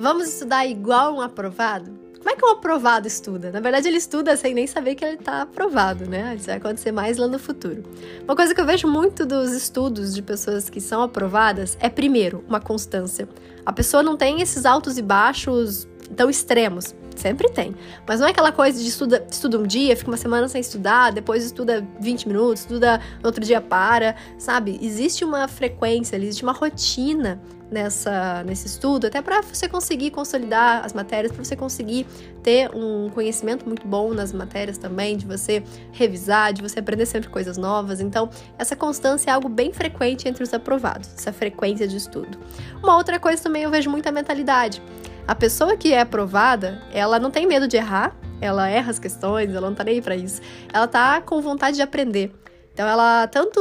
Vamos estudar igual um aprovado? Como é que um aprovado estuda? Na verdade, ele estuda sem nem saber que ele está aprovado, né? Isso vai acontecer mais lá no futuro. Uma coisa que eu vejo muito dos estudos de pessoas que são aprovadas é, primeiro, uma constância. A pessoa não tem esses altos e baixos tão extremos. Sempre tem. Mas não é aquela coisa de estuda, estuda um dia, fica uma semana sem estudar, depois estuda 20 minutos, estuda no outro dia para, sabe? Existe uma frequência, existe uma rotina nessa, nesse estudo, até para você conseguir consolidar as matérias, para você conseguir ter um conhecimento muito bom nas matérias também, de você revisar, de você aprender sempre coisas novas. Então, essa constância é algo bem frequente entre os aprovados, essa frequência de estudo. Uma outra coisa também eu vejo muita mentalidade. A pessoa que é aprovada, ela não tem medo de errar, ela erra as questões, ela não tá nem aí pra isso. Ela tá com vontade de aprender. Então, ela tanto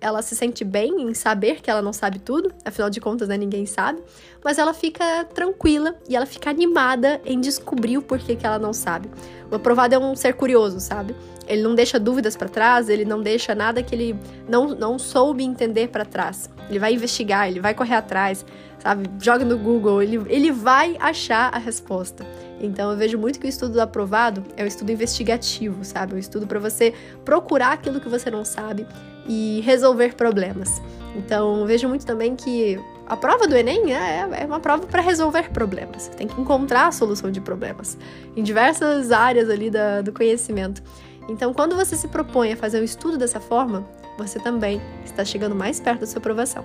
ela se sente bem em saber que ela não sabe tudo, afinal de contas, né, ninguém sabe, mas ela fica tranquila e ela fica animada em descobrir o porquê que ela não sabe. O aprovado é um ser curioso, sabe? Ele não deixa dúvidas para trás, ele não deixa nada que ele não, não soube entender para trás. Ele vai investigar, ele vai correr atrás, sabe? Joga no Google, ele, ele vai achar a resposta. Então eu vejo muito que o estudo do aprovado é um estudo investigativo, sabe? Um estudo para você procurar aquilo que você não sabe e resolver problemas. Então, vejo muito também que a prova do Enem é, é uma prova para resolver problemas. Você tem que encontrar a solução de problemas em diversas áreas ali da, do conhecimento. Então, quando você se propõe a fazer um estudo dessa forma, você também está chegando mais perto da sua aprovação.